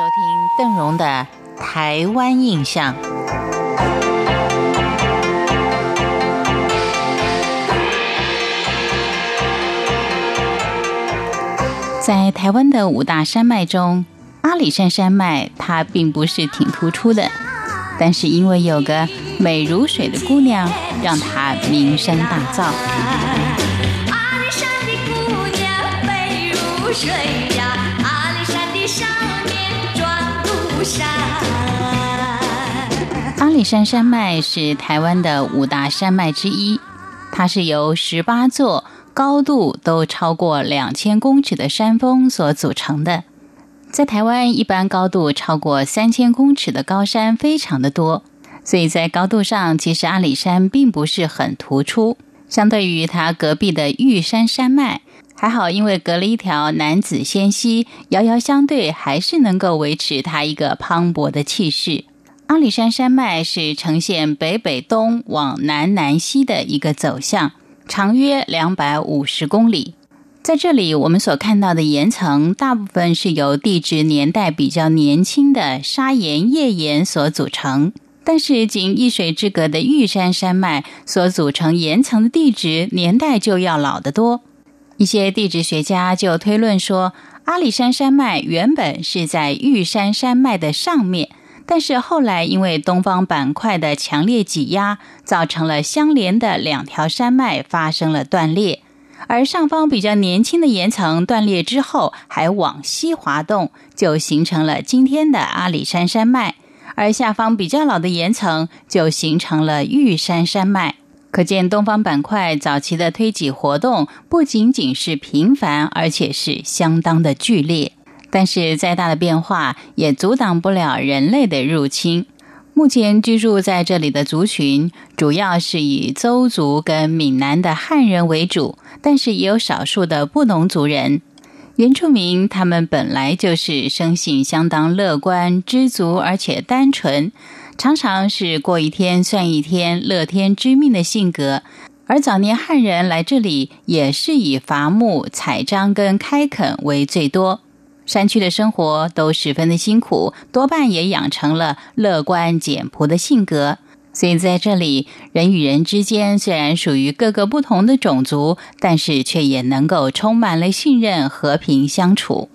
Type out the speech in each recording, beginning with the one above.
收听邓荣的《台湾印象》。在台湾的五大山脉中，阿里山山脉它并不是挺突出的，但是因为有个美如水的姑娘，让它名声大噪。阿里山的姑娘美如水里山山脉是台湾的五大山脉之一，它是由十八座。高度都超过两千公尺的山峰所组成的，在台湾一般高度超过三千公尺的高山非常的多，所以在高度上，其实阿里山并不是很突出。相对于它隔壁的玉山山脉，还好，因为隔了一条南子仙溪，遥遥相对，还是能够维持它一个磅礴的气势。阿里山山脉是呈现北北东往南南西的一个走向。长约两百五十公里，在这里我们所看到的岩层，大部分是由地质年代比较年轻的砂岩、页岩所组成。但是，仅一水之隔的玉山山脉所组成岩层的地质年代就要老得多。一些地质学家就推论说，阿里山山脉原本是在玉山山脉的上面。但是后来，因为东方板块的强烈挤压，造成了相连的两条山脉发生了断裂，而上方比较年轻的岩层断裂之后，还往西滑动，就形成了今天的阿里山山脉；而下方比较老的岩层就形成了玉山山脉。可见东方板块早期的推挤活动不仅仅是频繁，而且是相当的剧烈。但是再大的变化也阻挡不了人类的入侵。目前居住在这里的族群主要是以邹族跟闽南的汉人为主，但是也有少数的布农族人。原住民他们本来就是生性相当乐观、知足，而且单纯，常常是过一天算一天、乐天知命的性格。而早年汉人来这里也是以伐木、采樟跟开垦为最多。山区的生活都十分的辛苦，多半也养成了乐观简朴的性格。所以在这里，人与人之间虽然属于各个不同的种族，但是却也能够充满了信任、和平相处。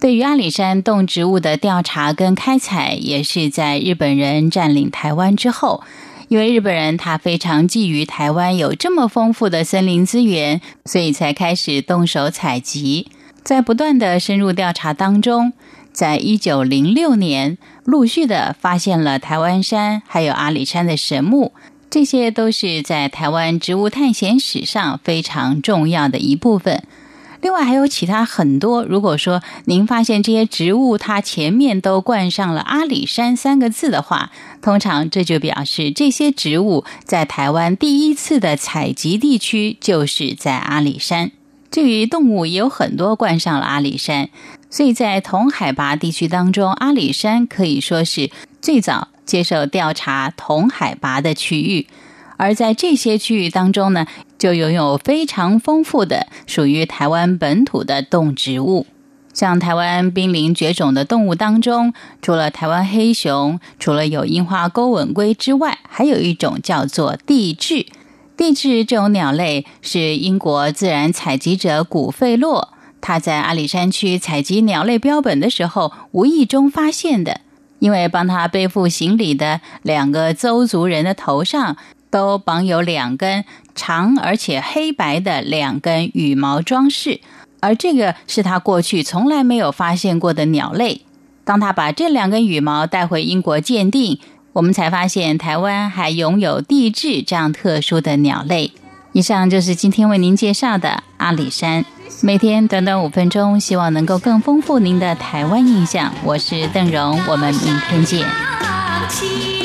对于阿里山动植物的调查跟开采，也是在日本人占领台湾之后，因为日本人他非常觊觎台湾有这么丰富的森林资源，所以才开始动手采集。在不断的深入调查当中，在一九零六年，陆续的发现了台湾山还有阿里山的神木，这些都是在台湾植物探险史上非常重要的一部分。另外还有其他很多，如果说您发现这些植物它前面都冠上了阿里山三个字的话，通常这就表示这些植物在台湾第一次的采集地区就是在阿里山。至于动物也有很多冠上了阿里山，所以在同海拔地区当中，阿里山可以说是最早接受调查同海拔的区域。而在这些区域当中呢，就拥有非常丰富的属于台湾本土的动植物。像台湾濒临绝种的动物当中，除了台湾黑熊，除了有樱花钩吻龟之外，还有一种叫做地质。地质这种鸟类是英国自然采集者古费洛他在阿里山区采集鸟类标本的时候无意中发现的。因为帮他背负行李的两个邹族人的头上都绑有两根长而且黑白的两根羽毛装饰，而这个是他过去从来没有发现过的鸟类。当他把这两根羽毛带回英国鉴定。我们才发现，台湾还拥有地质这样特殊的鸟类。以上就是今天为您介绍的阿里山。每天短短五分钟，希望能够更丰富您的台湾印象。我是邓荣，我们明天见。